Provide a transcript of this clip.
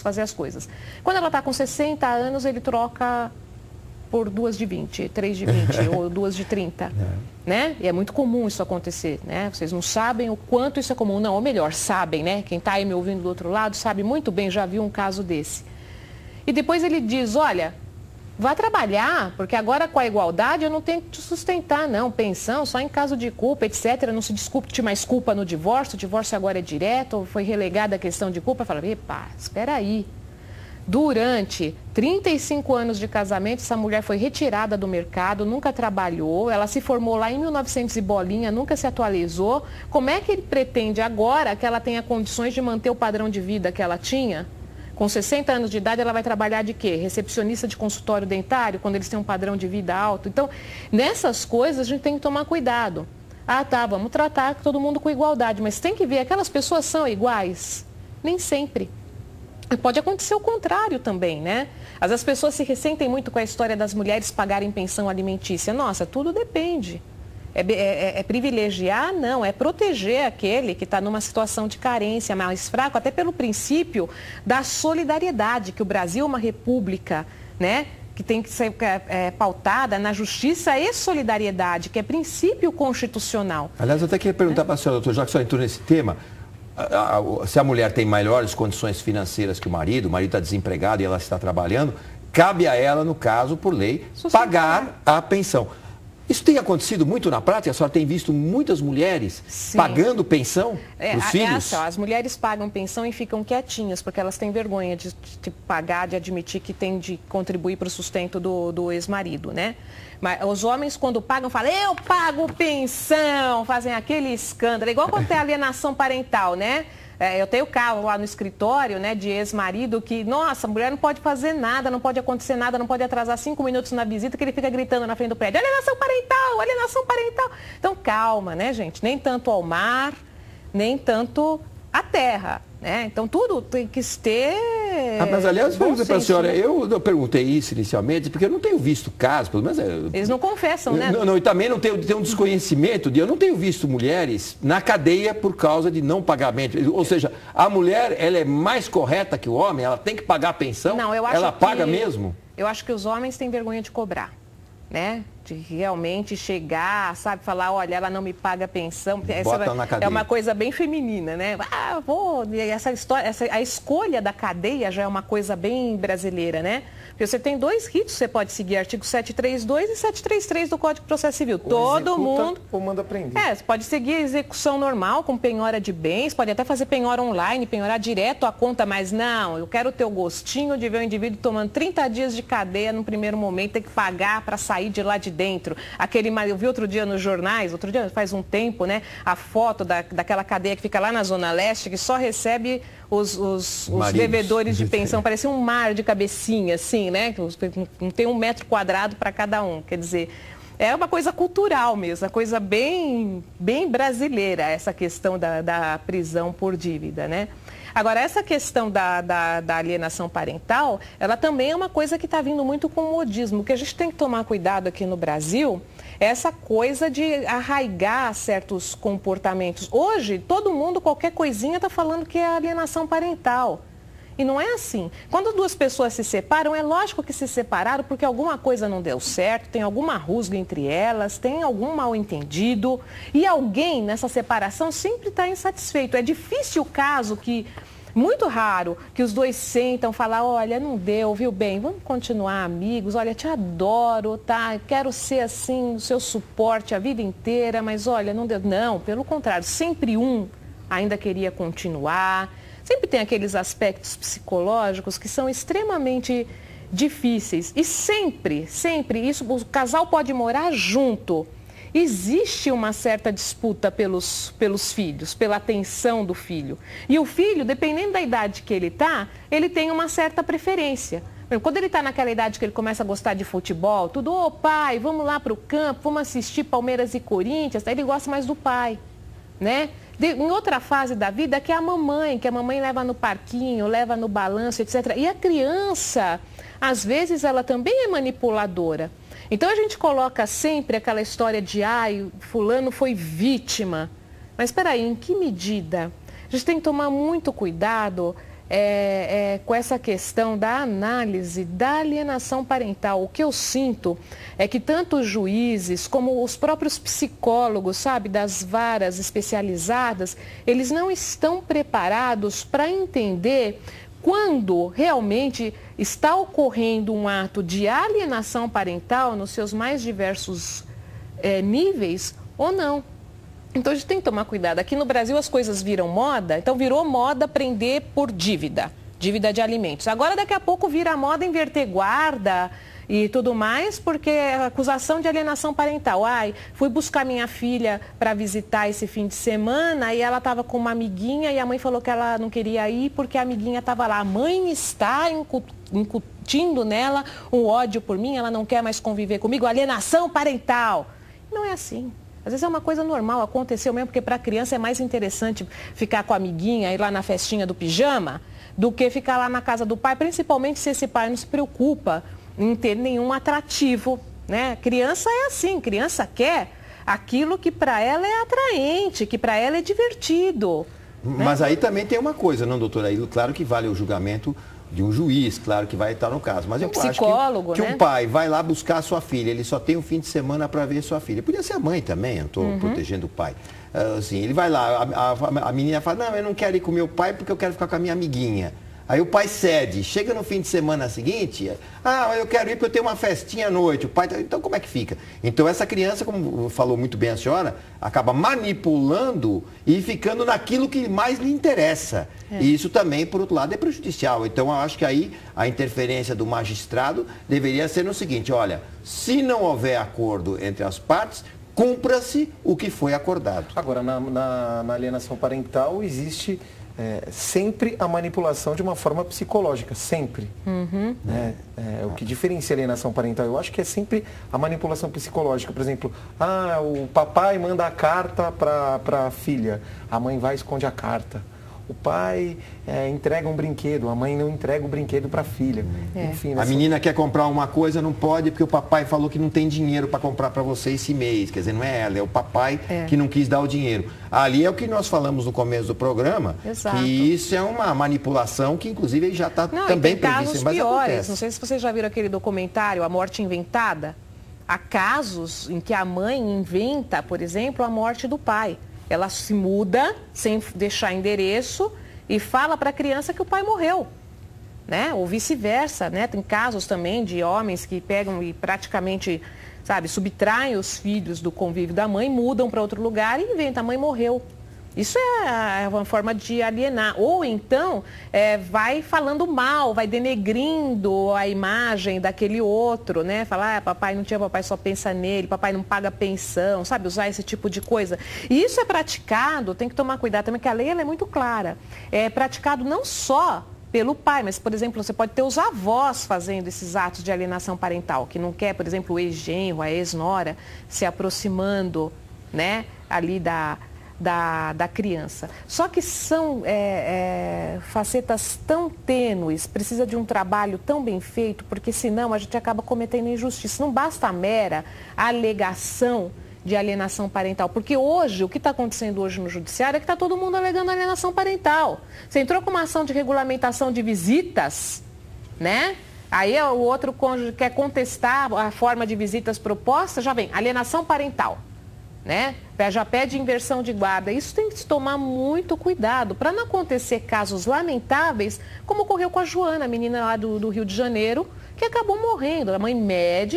fazer as coisas. Quando ela está com 60 anos, ele troca por duas de 20, três de 20 ou duas de 30, é. né? E é muito comum isso acontecer, né? Vocês não sabem o quanto isso é comum, não, ou melhor, sabem, né? Quem está aí me ouvindo do outro lado sabe muito bem, já viu um caso desse. E depois ele diz, olha, Vá trabalhar, porque agora com a igualdade eu não tenho que te sustentar, não. Pensão só em caso de culpa, etc. Não se discute mais culpa no divórcio, o divórcio agora é direto, foi relegada a questão de culpa. Fala, epa, espera aí. Durante 35 anos de casamento, essa mulher foi retirada do mercado, nunca trabalhou, ela se formou lá em 1900 e bolinha, nunca se atualizou. Como é que ele pretende agora que ela tenha condições de manter o padrão de vida que ela tinha? Com 60 anos de idade, ela vai trabalhar de quê? Recepcionista de consultório dentário, quando eles têm um padrão de vida alto. Então, nessas coisas, a gente tem que tomar cuidado. Ah, tá, vamos tratar todo mundo com igualdade, mas tem que ver, aquelas pessoas são iguais? Nem sempre. Pode acontecer o contrário também, né? As pessoas se ressentem muito com a história das mulheres pagarem pensão alimentícia. Nossa, tudo depende. É, é, é, é, privilegiar? Não, é proteger aquele que está numa situação de carência mais fraco, até pelo princípio da solidariedade, que o Brasil é uma república, né? que tem que ser é, é, pautada na justiça e solidariedade, que é princípio constitucional. Aliás, eu até queria perguntar para a senhora, doutor, já que a senhora entrou nesse tema, se a mulher tem melhores condições financeiras que o marido, o marido está desempregado e ela está trabalhando, cabe a ela, no caso, por lei, pagar a pensão. Isso tem acontecido muito na prática? A senhora tem visto muitas mulheres Sim. pagando pensão é, para os filhos? É as mulheres pagam pensão e ficam quietinhas, porque elas têm vergonha de, de pagar, de admitir que tem de contribuir para o sustento do, do ex-marido, né? Mas os homens, quando pagam, falam, eu pago pensão, fazem aquele escândalo. É igual quando tem alienação parental, né? É, eu tenho carro lá no escritório, né, de ex-marido, que, nossa, a mulher não pode fazer nada, não pode acontecer nada, não pode atrasar cinco minutos na visita, que ele fica gritando na frente do prédio, alienação parental, alienação parental. Então, calma, né, gente? Nem tanto ao mar, nem tanto à terra. Né? Então, tudo tem que ter. Ah, mas, aliás, vamos dizer para a senhora, eu, eu perguntei isso inicialmente, porque eu não tenho visto casos, pelo menos. É, Eles não confessam, né? Não, não, e também não tenho, tenho um desconhecimento de. Eu não tenho visto mulheres na cadeia por causa de não pagamento. Ou seja, a mulher ela é mais correta que o homem, ela tem que pagar a pensão. Não, eu acho ela paga que, mesmo? Eu acho que os homens têm vergonha de cobrar né? De realmente chegar, sabe, falar, olha, ela não me paga pensão. Essa é uma coisa bem feminina, né? Ah, vou. Essa história, essa, a escolha da cadeia já é uma coisa bem brasileira, né? Porque você tem dois ritos, você pode seguir artigo 732 e 733 do Código de Processo Civil. Ou Todo mundo. Ou manda prender. É, você pode seguir a execução normal com penhora de bens, pode até fazer penhora online, penhorar direto a conta, mas não, eu quero ter o gostinho de ver o indivíduo tomando 30 dias de cadeia no primeiro momento, ter que pagar para sair de lá de dentro. Aquele, eu vi outro dia nos jornais, outro dia faz um tempo, né? A foto da, daquela cadeia que fica lá na Zona Leste, que só recebe os, os, os devedores de pensão. Parece um mar de cabecinha, assim, né? Não tem um metro quadrado para cada um. Quer dizer, é uma coisa cultural mesmo, uma coisa bem, bem brasileira, essa questão da, da prisão por dívida, né? Agora, essa questão da, da, da, alienação parental, ela também é uma coisa que está vindo muito com o modismo. O que a gente tem que tomar cuidado aqui no Brasil essa coisa de arraigar certos comportamentos. Hoje, todo mundo, qualquer coisinha, está falando que é alienação parental. E não é assim. Quando duas pessoas se separam, é lógico que se separaram porque alguma coisa não deu certo, tem alguma rusga entre elas, tem algum mal entendido. E alguém nessa separação sempre está insatisfeito. É difícil o caso que muito raro que os dois sentam, falar, olha, não deu, viu bem, vamos continuar amigos, olha, te adoro, tá? Quero ser assim, o seu suporte a vida inteira, mas olha, não deu. Não, pelo contrário, sempre um ainda queria continuar. Sempre tem aqueles aspectos psicológicos que são extremamente difíceis. E sempre, sempre, isso, o casal pode morar junto existe uma certa disputa pelos, pelos filhos, pela atenção do filho. E o filho, dependendo da idade que ele está, ele tem uma certa preferência. Quando ele está naquela idade que ele começa a gostar de futebol, tudo, ô oh, pai, vamos lá para o campo, vamos assistir Palmeiras e Corinthians, ele gosta mais do pai, né? De, em outra fase da vida, que é a mamãe, que a mamãe leva no parquinho, leva no balanço, etc. E a criança, às vezes, ela também é manipuladora. Então a gente coloca sempre aquela história de, ai, fulano foi vítima. Mas espera aí, em que medida? A gente tem que tomar muito cuidado é, é, com essa questão da análise da alienação parental. O que eu sinto é que tanto os juízes como os próprios psicólogos, sabe, das varas especializadas, eles não estão preparados para entender quando realmente está ocorrendo um ato de alienação parental nos seus mais diversos é, níveis ou não. Então a gente tem que tomar cuidado. Aqui no Brasil as coisas viram moda, então virou moda prender por dívida, dívida de alimentos. Agora daqui a pouco vira moda inverter guarda e tudo mais, porque é acusação de alienação parental. Ai, fui buscar minha filha para visitar esse fim de semana e ela estava com uma amiguinha e a mãe falou que ela não queria ir porque a amiguinha estava lá. A mãe está incutindo nela um ódio por mim, ela não quer mais conviver comigo, alienação parental. Não é assim. Às vezes é uma coisa normal, aconteceu mesmo, porque para a criança é mais interessante ficar com a amiguinha, ir lá na festinha do pijama, do que ficar lá na casa do pai, principalmente se esse pai não se preocupa em ter nenhum atrativo. Né? Criança é assim, criança quer aquilo que para ela é atraente, que para ela é divertido. Né? Mas aí também tem uma coisa, não, doutora? Aí, claro que vale o julgamento de um juiz, claro que vai estar no caso. Mas eu um acho que, que né? um pai vai lá buscar a sua filha, ele só tem um fim de semana para ver sua filha. Podia ser a mãe também, eu estou uhum. protegendo o pai. Uh, assim, ele vai lá, a, a, a menina fala, não, eu não quero ir com meu pai porque eu quero ficar com a minha amiguinha. Aí o pai cede, chega no fim de semana seguinte, ah, eu quero ir porque eu tenho uma festinha à noite. O pai, tá, então como é que fica? Então essa criança, como falou muito bem a senhora, acaba manipulando e ficando naquilo que mais lhe interessa. É. E isso também, por outro lado, é prejudicial. Então eu acho que aí a interferência do magistrado deveria ser no seguinte, olha, se não houver acordo entre as partes, cumpra-se o que foi acordado. Agora, na, na, na alienação parental existe é, sempre a manipulação de uma forma psicológica, sempre. Uhum. Né? É, o que diferencia a alienação parental, eu acho que é sempre a manipulação psicológica. Por exemplo, ah, o papai manda a carta para a filha, a mãe vai e esconde a carta o pai é, entrega um brinquedo, a mãe não entrega o brinquedo para a filha. É. Enfim, nessa... A menina quer comprar uma coisa, não pode porque o papai falou que não tem dinheiro para comprar para você esse mês. Quer dizer, não é ela, é o papai é. que não quis dar o dinheiro. Ali é o que nós falamos no começo do programa, Exato. que isso é uma manipulação que inclusive já está também previsto. Mas piores. Acontece. Não sei se vocês já viram aquele documentário, A Morte Inventada. Há casos em que a mãe inventa, por exemplo, a morte do pai. Ela se muda sem deixar endereço e fala para a criança que o pai morreu. Né? Ou vice-versa, né? Tem casos também de homens que pegam e praticamente, sabe, subtraem os filhos do convívio da mãe, mudam para outro lugar e inventam, a mãe morreu. Isso é, é uma forma de alienar. Ou então é, vai falando mal, vai denegrindo a imagem daquele outro, né? Falar, ah, papai não tinha, papai só pensa nele, papai não paga pensão, sabe? Usar esse tipo de coisa. E isso é praticado, tem que tomar cuidado também, que a lei é muito clara. É praticado não só pelo pai, mas, por exemplo, você pode ter os avós fazendo esses atos de alienação parental, que não quer, por exemplo, o ex-genro, a ex-nora, se aproximando, né, ali da, da, da criança. Só que são é, é, facetas tão tênues, precisa de um trabalho tão bem feito, porque senão a gente acaba cometendo injustiça. Não basta a mera alegação de alienação parental. Porque hoje, o que está acontecendo hoje no judiciário é que está todo mundo alegando alienação parental. Você entrou com uma ação de regulamentação de visitas, né? Aí o outro cônjuge quer contestar a forma de visitas proposta, já vem, alienação parental né? Já pede inversão de guarda. Isso tem que se tomar muito cuidado para não acontecer casos lamentáveis, como ocorreu com a Joana, a menina lá do, do Rio de Janeiro, que acabou morrendo. A mãe médica